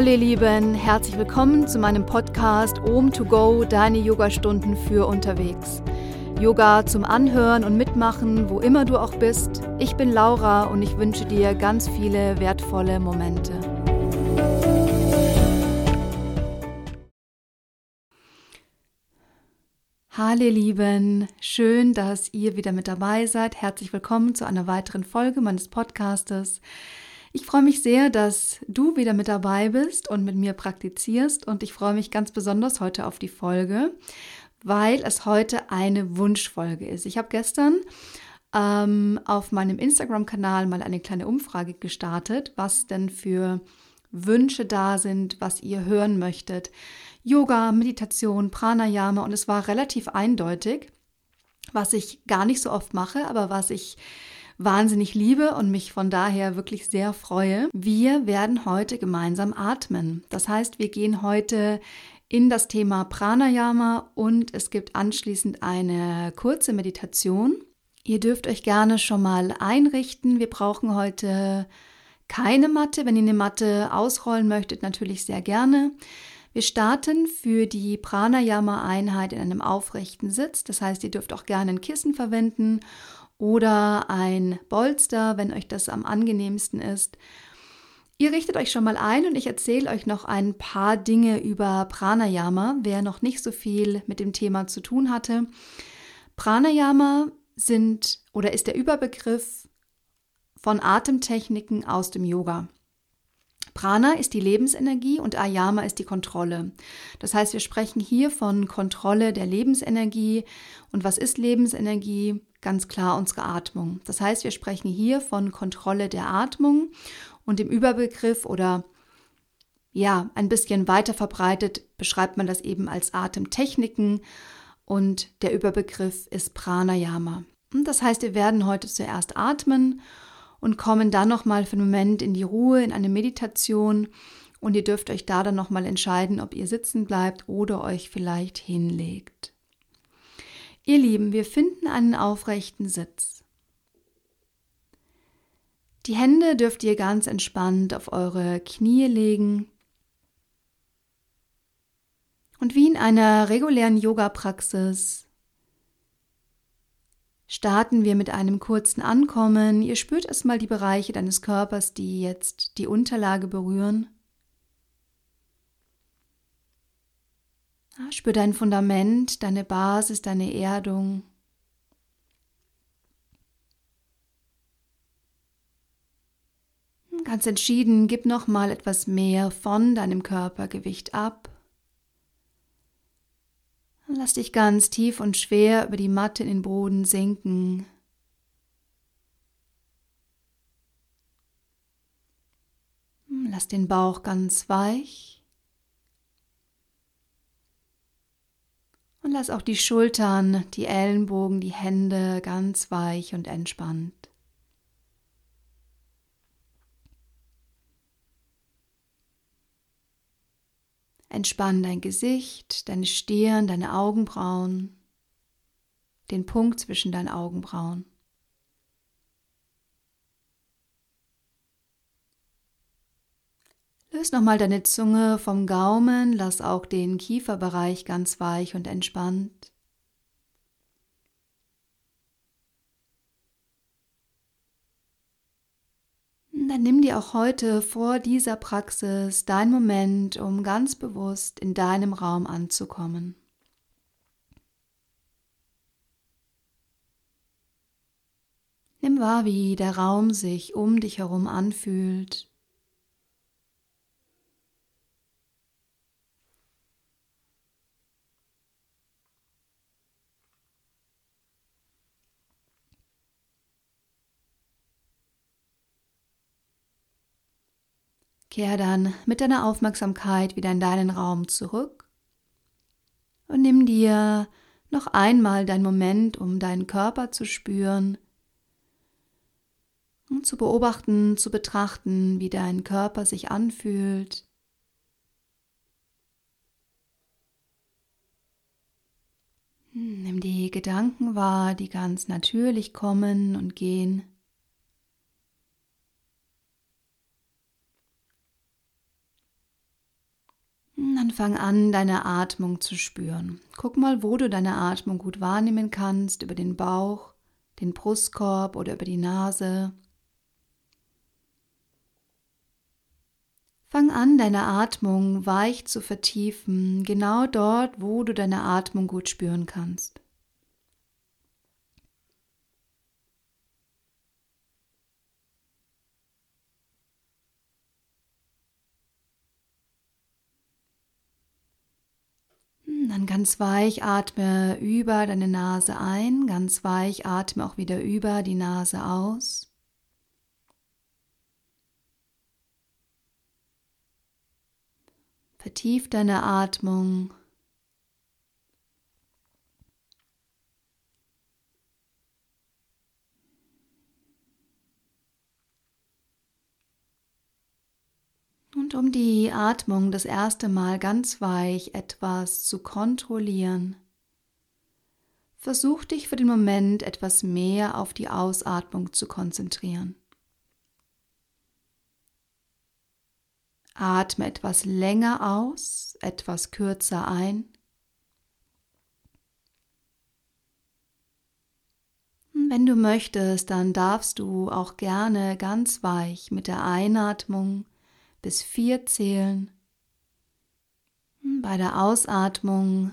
Hallo ihr Lieben, herzlich willkommen zu meinem Podcast Om to Go, deine Yogastunden für unterwegs. Yoga zum Anhören und Mitmachen, wo immer du auch bist. Ich bin Laura und ich wünsche dir ganz viele wertvolle Momente. Hallo ihr Lieben, schön, dass ihr wieder mit dabei seid. Herzlich willkommen zu einer weiteren Folge meines Podcastes. Ich freue mich sehr, dass du wieder mit dabei bist und mit mir praktizierst und ich freue mich ganz besonders heute auf die Folge, weil es heute eine Wunschfolge ist. Ich habe gestern ähm, auf meinem Instagram-Kanal mal eine kleine Umfrage gestartet, was denn für Wünsche da sind, was ihr hören möchtet. Yoga, Meditation, Pranayama und es war relativ eindeutig, was ich gar nicht so oft mache, aber was ich wahnsinnig liebe und mich von daher wirklich sehr freue. Wir werden heute gemeinsam atmen. Das heißt, wir gehen heute in das Thema Pranayama und es gibt anschließend eine kurze Meditation. Ihr dürft euch gerne schon mal einrichten. Wir brauchen heute keine Matte. Wenn ihr eine Matte ausrollen möchtet, natürlich sehr gerne. Wir starten für die Pranayama-Einheit in einem aufrechten Sitz. Das heißt, ihr dürft auch gerne ein Kissen verwenden oder ein Bolster, wenn euch das am angenehmsten ist. Ihr richtet euch schon mal ein und ich erzähle euch noch ein paar Dinge über Pranayama, wer noch nicht so viel mit dem Thema zu tun hatte. Pranayama sind oder ist der Überbegriff von Atemtechniken aus dem Yoga. Prana ist die Lebensenergie und Ayama ist die Kontrolle. Das heißt, wir sprechen hier von Kontrolle der Lebensenergie. Und was ist Lebensenergie? Ganz klar unsere Atmung. Das heißt, wir sprechen hier von Kontrolle der Atmung und im Überbegriff oder ja, ein bisschen weiter verbreitet beschreibt man das eben als Atemtechniken und der Überbegriff ist Pranayama. Und das heißt, wir werden heute zuerst atmen und kommen dann nochmal für einen Moment in die Ruhe, in eine Meditation. Und ihr dürft euch da dann nochmal entscheiden, ob ihr sitzen bleibt oder euch vielleicht hinlegt. Ihr Lieben, wir finden einen aufrechten Sitz. Die Hände dürft ihr ganz entspannt auf eure Knie legen. Und wie in einer regulären Yoga-Praxis starten wir mit einem kurzen Ankommen. Ihr spürt erstmal die Bereiche deines Körpers, die jetzt die Unterlage berühren. Spür dein Fundament, deine Basis, deine Erdung. Ganz entschieden, gib noch mal etwas mehr von deinem Körpergewicht ab. Lass dich ganz tief und schwer über die Matte in den Boden sinken. Lass den Bauch ganz weich. Und lass auch die Schultern, die Ellenbogen, die Hände ganz weich und entspannt. Entspann dein Gesicht, deine Stirn, deine Augenbrauen, den Punkt zwischen deinen Augenbrauen. Löse nochmal deine Zunge vom Gaumen, lass auch den Kieferbereich ganz weich und entspannt. dann nimm dir auch heute vor dieser Praxis dein Moment, um ganz bewusst in deinem Raum anzukommen. Nimm wahr, wie der Raum sich um dich herum anfühlt. Kehr dann mit deiner Aufmerksamkeit wieder in deinen Raum zurück und nimm dir noch einmal deinen Moment, um deinen Körper zu spüren und zu beobachten, zu betrachten, wie dein Körper sich anfühlt. Nimm die Gedanken wahr, die ganz natürlich kommen und gehen. Dann fang an, deine Atmung zu spüren. Guck mal, wo du deine Atmung gut wahrnehmen kannst, über den Bauch, den Brustkorb oder über die Nase. Fang an, deine Atmung weich zu vertiefen, genau dort, wo du deine Atmung gut spüren kannst. Dann ganz weich atme über deine Nase ein, ganz weich atme auch wieder über die Nase aus. Vertief deine Atmung. Und die Atmung das erste Mal ganz weich etwas zu kontrollieren, versuch dich für den Moment etwas mehr auf die Ausatmung zu konzentrieren. Atme etwas länger aus, etwas kürzer ein. Wenn du möchtest, dann darfst du auch gerne ganz weich mit der Einatmung bis vier zählen. Bei der Ausatmung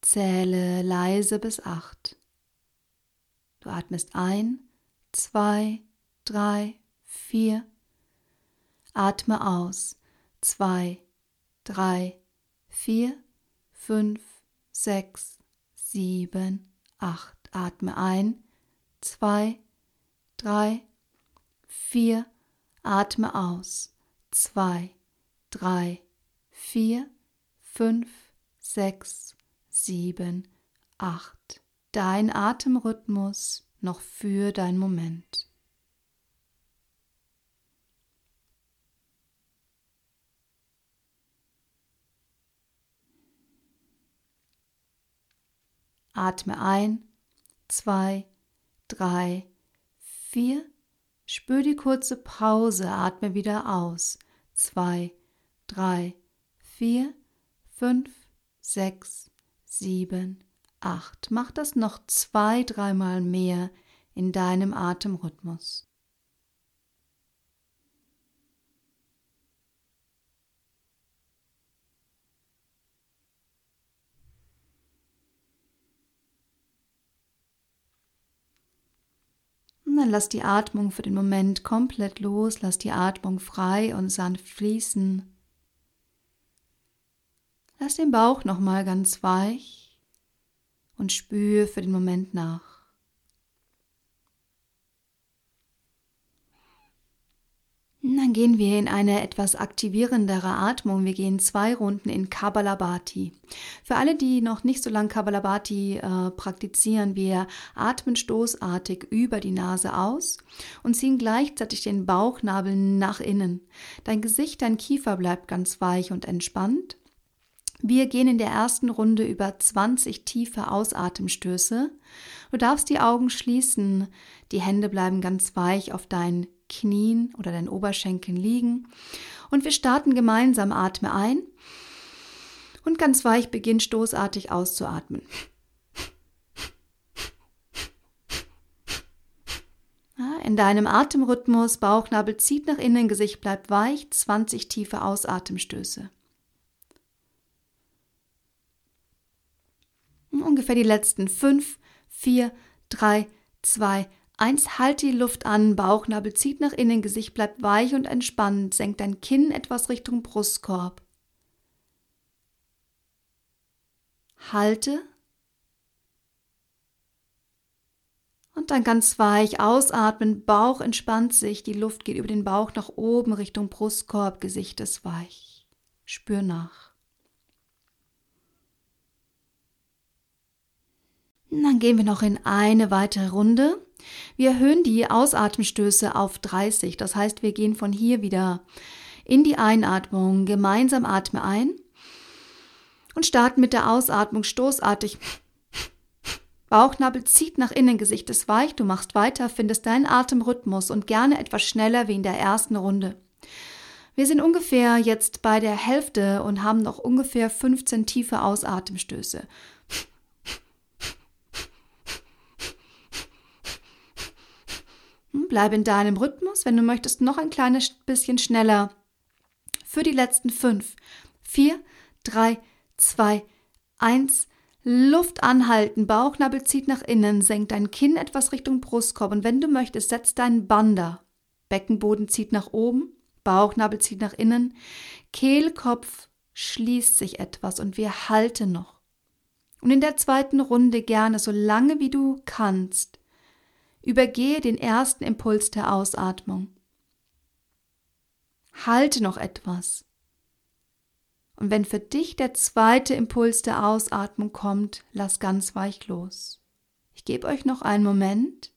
zähle leise bis acht. Du atmest ein, zwei, drei, vier. Atme aus. Zwei, drei, vier, fünf, sechs, sieben, acht. Atme ein. Zwei, drei, vier. Atme aus zwei, drei, vier, fünf, sechs, sieben, acht. Dein Atemrhythmus noch für dein Moment. Atme ein, zwei, drei, vier, Spür die kurze Pause, atme wieder aus. Zwei, drei, vier, fünf, sechs, sieben, acht. Mach das noch zwei, dreimal mehr in deinem Atemrhythmus. Dann lass die Atmung für den Moment komplett los, lass die Atmung frei und sanft fließen. Lass den Bauch nochmal ganz weich und spür für den Moment nach. Dann gehen wir in eine etwas aktivierendere Atmung. Wir gehen zwei Runden in Kabbalabhati. Für alle, die noch nicht so lange Kabbalabhati äh, praktizieren, wir atmen stoßartig über die Nase aus und ziehen gleichzeitig den Bauchnabel nach innen. Dein Gesicht, dein Kiefer bleibt ganz weich und entspannt. Wir gehen in der ersten Runde über 20 tiefe Ausatemstöße. Du darfst die Augen schließen, die Hände bleiben ganz weich auf deinen Knien oder deinen Oberschenkeln liegen. Und wir starten gemeinsam. Atme ein und ganz weich beginn stoßartig auszuatmen. In deinem Atemrhythmus, Bauchnabel zieht nach innen, Gesicht bleibt weich, 20 tiefe Ausatemstöße. Ungefähr die letzten 5, 4, 3, 2, Eins, halt die Luft an, Bauchnabel zieht nach innen, Gesicht bleibt weich und entspannt, senkt dein Kinn etwas Richtung Brustkorb. Halte. Und dann ganz weich ausatmen, Bauch entspannt sich, die Luft geht über den Bauch nach oben Richtung Brustkorb, Gesicht ist weich. Spür nach. Dann gehen wir noch in eine weitere Runde. Wir erhöhen die Ausatemstöße auf 30. Das heißt, wir gehen von hier wieder in die Einatmung. Gemeinsam atme ein und starten mit der Ausatmung stoßartig. Bauchnabel zieht nach innen, Gesicht ist weich, du machst weiter, findest deinen Atemrhythmus und gerne etwas schneller wie in der ersten Runde. Wir sind ungefähr jetzt bei der Hälfte und haben noch ungefähr 15 tiefe Ausatemstöße. Bleib in deinem Rhythmus. Wenn du möchtest, noch ein kleines bisschen schneller. Für die letzten fünf. Vier, drei, zwei, eins. Luft anhalten, Bauchnabel zieht nach innen, senkt dein Kinn etwas Richtung Brustkorb und wenn du möchtest, setz deinen Bander. Beckenboden zieht nach oben, Bauchnabel zieht nach innen, Kehlkopf schließt sich etwas und wir halten noch. Und in der zweiten Runde gerne so lange wie du kannst. Übergehe den ersten Impuls der Ausatmung. Halte noch etwas. Und wenn für dich der zweite Impuls der Ausatmung kommt, lass ganz weich los. Ich gebe euch noch einen Moment.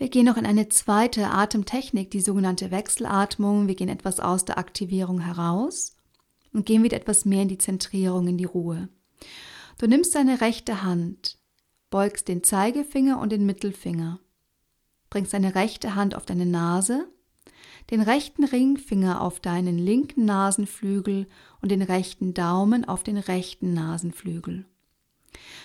Wir gehen noch in eine zweite Atemtechnik, die sogenannte Wechselatmung. Wir gehen etwas aus der Aktivierung heraus und gehen wieder etwas mehr in die Zentrierung, in die Ruhe. Du nimmst deine rechte Hand, beugst den Zeigefinger und den Mittelfinger, bringst deine rechte Hand auf deine Nase, den rechten Ringfinger auf deinen linken Nasenflügel und den rechten Daumen auf den rechten Nasenflügel.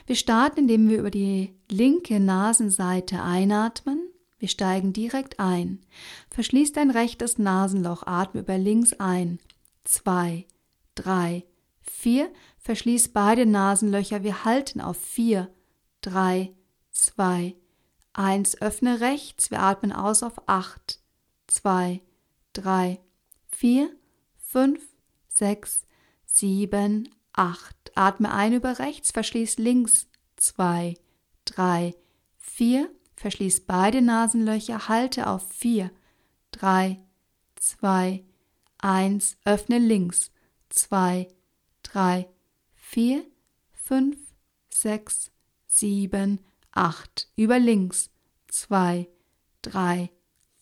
Wir starten, indem wir über die linke Nasenseite einatmen wir steigen direkt ein. Verschließ dein rechtes Nasenloch, atme über links ein. Zwei, drei, vier. Verschließ beide Nasenlöcher. Wir halten auf vier, drei, zwei, eins. Öffne rechts. Wir atmen aus auf acht, zwei, drei, vier, fünf, sechs, sieben, acht. Atme ein über rechts. Verschließ links. Zwei, drei, vier, Verschließ beide Nasenlöcher, halte auf. 4, 3, 2, 1, öffne links, 2, 3, 4, 5, 6, 7, 8, über links, 2, 3,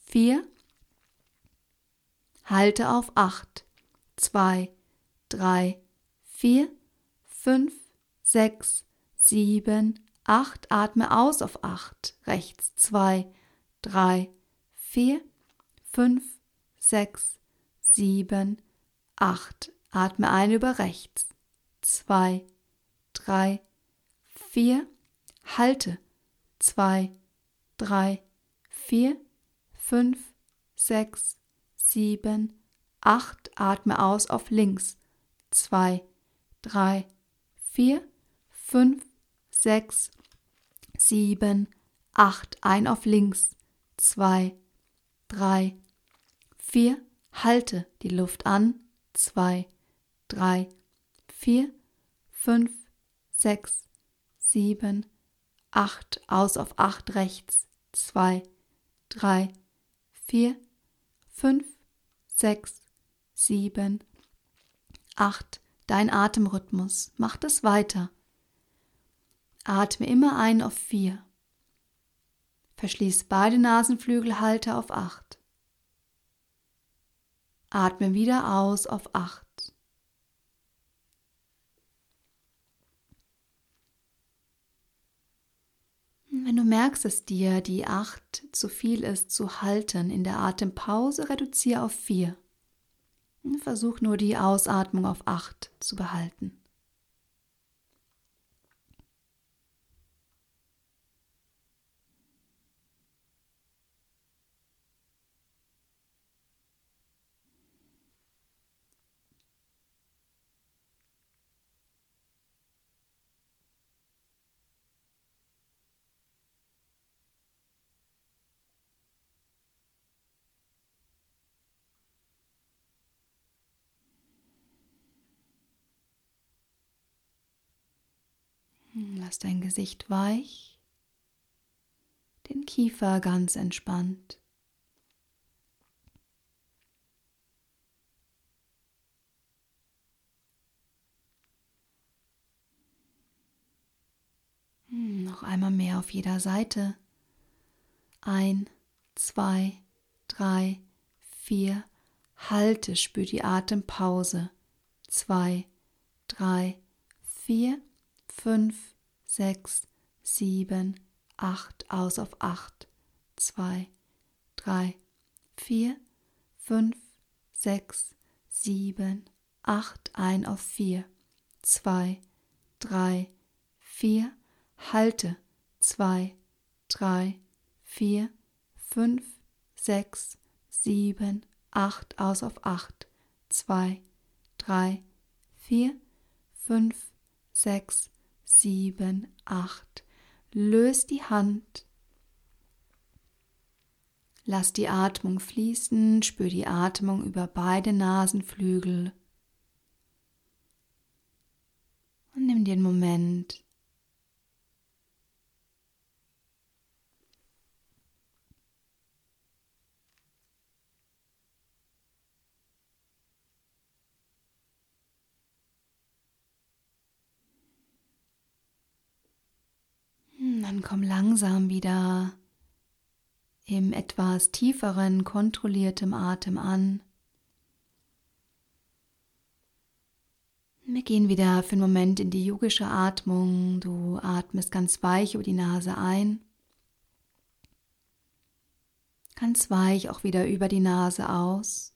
4, halte auf 8, 2, 3, 4, 5, 6, 7, 8, atme aus auf 8, rechts 2, 3, 4, 5, 6, 7, 8, atme ein über rechts. 2, 3, 4, halte. 2, 3, 4, 5, 6, 7, 8, atme aus auf links. 2, 3, 4, 5, sechs, sieben, acht, ein auf links, zwei, drei, vier, halte die Luft an, zwei, drei, vier, fünf, sechs, sieben, acht, aus auf acht rechts, zwei, drei, vier, fünf, sechs, sieben, acht, dein Atemrhythmus, mach das weiter. Atme immer ein auf vier. Verschließ beide Nasenflügel, halte auf acht. Atme wieder aus auf acht. Wenn du merkst, dass dir die acht zu viel ist zu halten in der Atempause, reduziere auf vier. Versuch nur die Ausatmung auf acht zu behalten. Lass dein Gesicht weich, den Kiefer ganz entspannt. Hm, noch einmal mehr auf jeder Seite. Ein, zwei, drei, vier. Halte, spür die Atempause. Zwei, drei, vier, fünf, sechs, sieben, acht, aus auf acht, zwei, drei, vier, fünf, sechs, sieben, acht, ein auf vier, zwei, drei, vier, halte, zwei, drei, vier, fünf, sechs, sieben, acht, aus auf acht, zwei, drei, vier, fünf, sechs, sieben, acht. Löst die Hand. Lass die Atmung fließen, spür die Atmung über beide Nasenflügel. Und nimm dir einen Moment, Dann komm langsam wieder im etwas tieferen, kontrolliertem Atem an. Wir gehen wieder für einen Moment in die yogische Atmung. Du atmest ganz weich über die Nase ein. Ganz weich auch wieder über die Nase aus.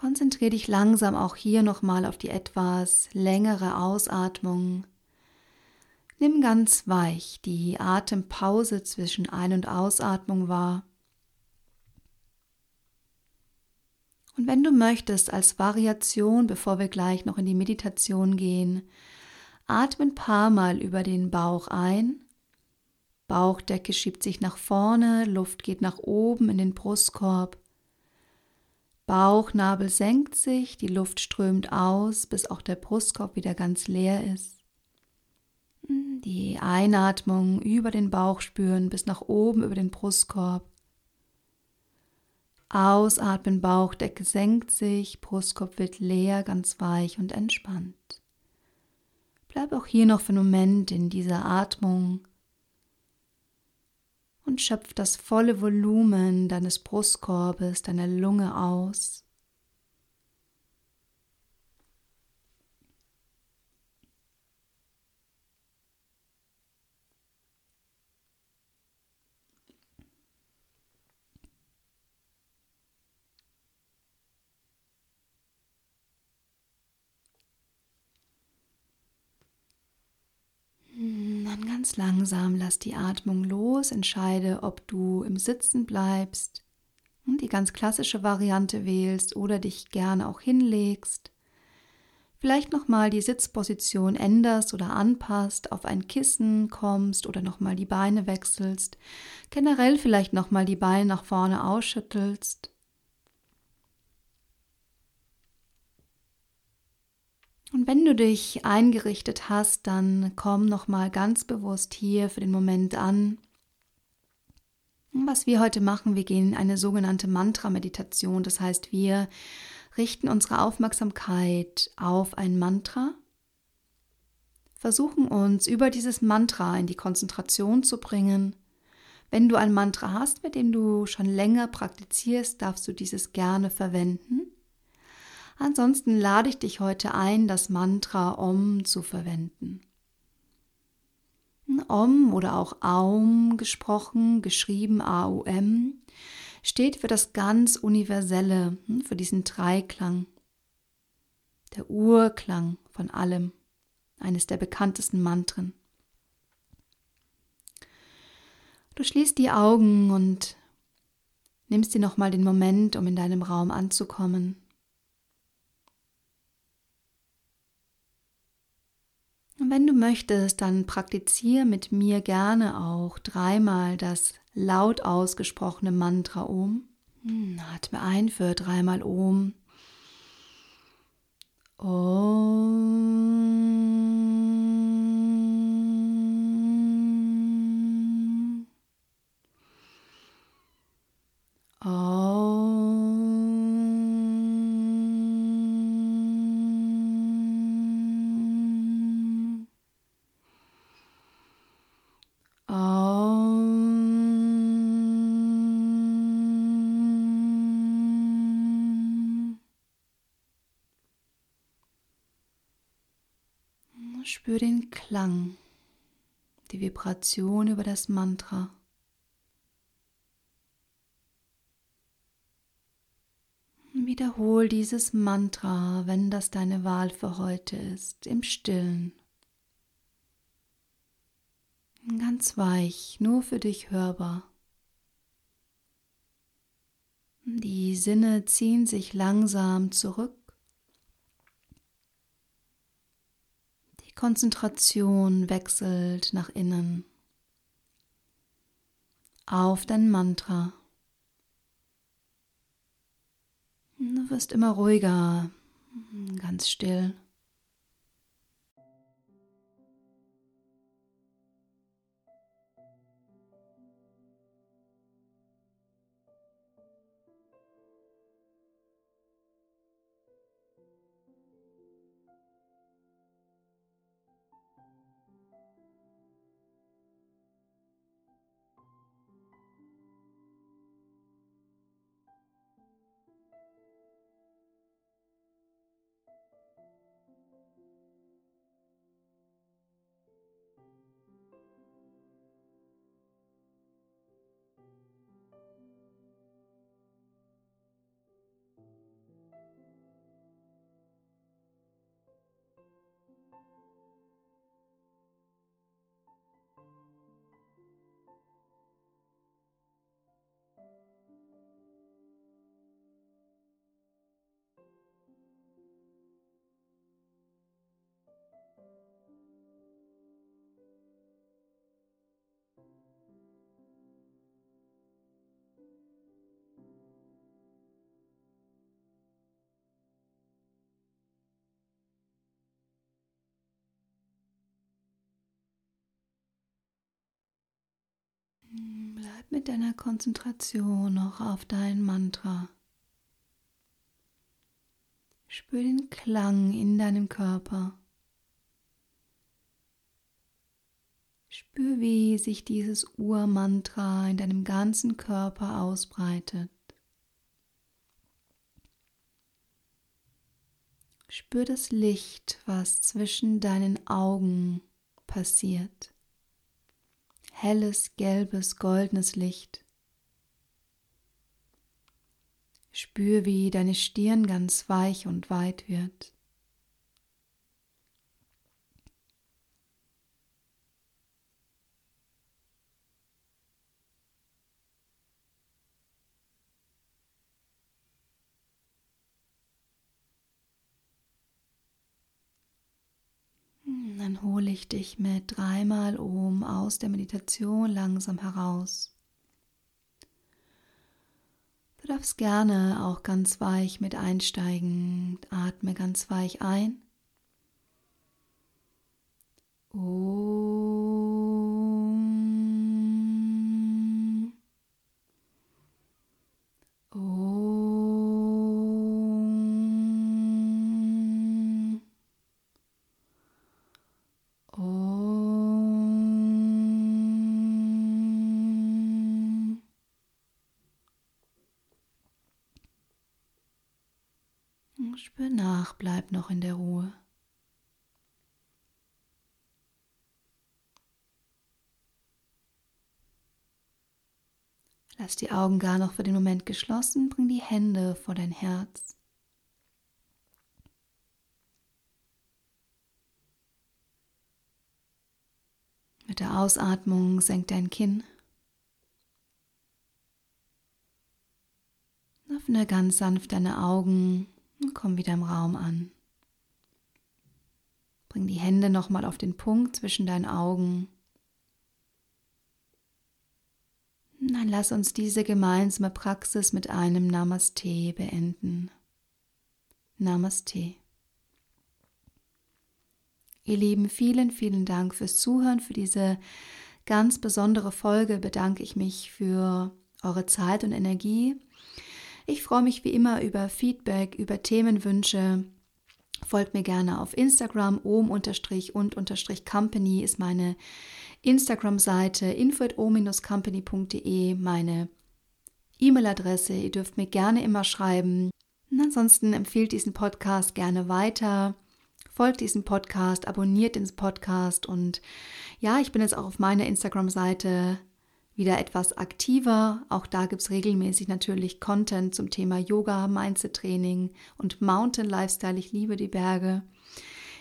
Konzentriere dich langsam auch hier nochmal auf die etwas längere Ausatmung. Nimm ganz weich die Atempause zwischen Ein- und Ausatmung wahr. Und wenn du möchtest, als Variation, bevor wir gleich noch in die Meditation gehen, atme ein paar Mal über den Bauch ein. Bauchdecke schiebt sich nach vorne, Luft geht nach oben in den Brustkorb. Bauchnabel senkt sich, die Luft strömt aus, bis auch der Brustkorb wieder ganz leer ist. Die Einatmung über den Bauch spüren bis nach oben über den Brustkorb. Ausatmen, Bauchdecke senkt sich, Brustkorb wird leer, ganz weich und entspannt. Bleib auch hier noch für einen Moment in dieser Atmung und schöpf das volle Volumen deines Brustkorbes, deiner Lunge aus. Ganz langsam lass die Atmung los, entscheide, ob du im Sitzen bleibst und die ganz klassische Variante wählst oder dich gerne auch hinlegst. Vielleicht nochmal die Sitzposition änderst oder anpasst, auf ein Kissen kommst oder nochmal die Beine wechselst. Generell vielleicht nochmal die Beine nach vorne ausschüttelst. Und wenn du dich eingerichtet hast, dann komm noch mal ganz bewusst hier für den Moment an. Was wir heute machen, wir gehen in eine sogenannte Mantra-Meditation. Das heißt, wir richten unsere Aufmerksamkeit auf ein Mantra, versuchen uns über dieses Mantra in die Konzentration zu bringen. Wenn du ein Mantra hast, mit dem du schon länger praktizierst, darfst du dieses gerne verwenden. Ansonsten lade ich dich heute ein, das Mantra Om zu verwenden. Om oder auch Aum gesprochen, geschrieben A-U-M, steht für das ganz Universelle, hm, für diesen Dreiklang. Der Urklang von allem, eines der bekanntesten Mantren. Du schließt die Augen und nimmst dir nochmal den Moment, um in deinem Raum anzukommen. Und wenn du möchtest, dann praktiziere mit mir gerne auch dreimal das laut ausgesprochene Mantra Om. Hm, atme ein für dreimal Om. Om. Om. Spür den Klang, die Vibration über das Mantra. Wiederhol dieses Mantra, wenn das deine Wahl für heute ist, im Stillen. Ganz weich, nur für dich hörbar. Die Sinne ziehen sich langsam zurück. Die Konzentration wechselt nach innen auf dein Mantra. Du wirst immer ruhiger, ganz still. Bleib mit deiner Konzentration noch auf dein Mantra. Spür den Klang in deinem Körper. Spür, wie sich dieses Urmantra in deinem ganzen Körper ausbreitet. Spür das Licht, was zwischen deinen Augen passiert helles, gelbes, goldenes Licht. Spür, wie deine Stirn ganz weich und weit wird. dann hole ich dich mit dreimal Ohm aus der Meditation langsam heraus. Du darfst gerne auch ganz weich mit einsteigen. Atme ganz weich ein. Om. Om. Spür nach, noch in der Ruhe. Lass die Augen gar noch für den Moment geschlossen, bring die Hände vor dein Herz. Mit der Ausatmung senk dein Kinn. Öffne ganz sanft deine Augen und komm wieder im Raum an. Bring die Hände nochmal auf den Punkt zwischen deinen Augen. Dann lass uns diese gemeinsame Praxis mit einem Namaste beenden. Namaste. Ihr Lieben, vielen, vielen Dank fürs Zuhören, für diese ganz besondere Folge bedanke ich mich für eure Zeit und Energie. Ich freue mich wie immer über Feedback, über Themenwünsche. Folgt mir gerne auf Instagram, ohm-und-company ist meine Instagram-Seite, info.o-company.de meine E-Mail-Adresse. Ihr dürft mir gerne immer schreiben. Und ansonsten empfiehlt diesen Podcast gerne weiter folgt diesem Podcast, abonniert den Podcast und ja, ich bin jetzt auch auf meiner Instagram-Seite wieder etwas aktiver. Auch da gibt es regelmäßig natürlich Content zum Thema Yoga, Mindset-Training und Mountain Lifestyle. Ich liebe die Berge.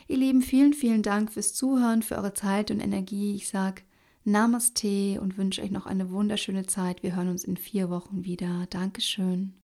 Ihr Lieben, vielen, vielen Dank fürs Zuhören, für eure Zeit und Energie. Ich sage Namaste und wünsche euch noch eine wunderschöne Zeit. Wir hören uns in vier Wochen wieder. Dankeschön.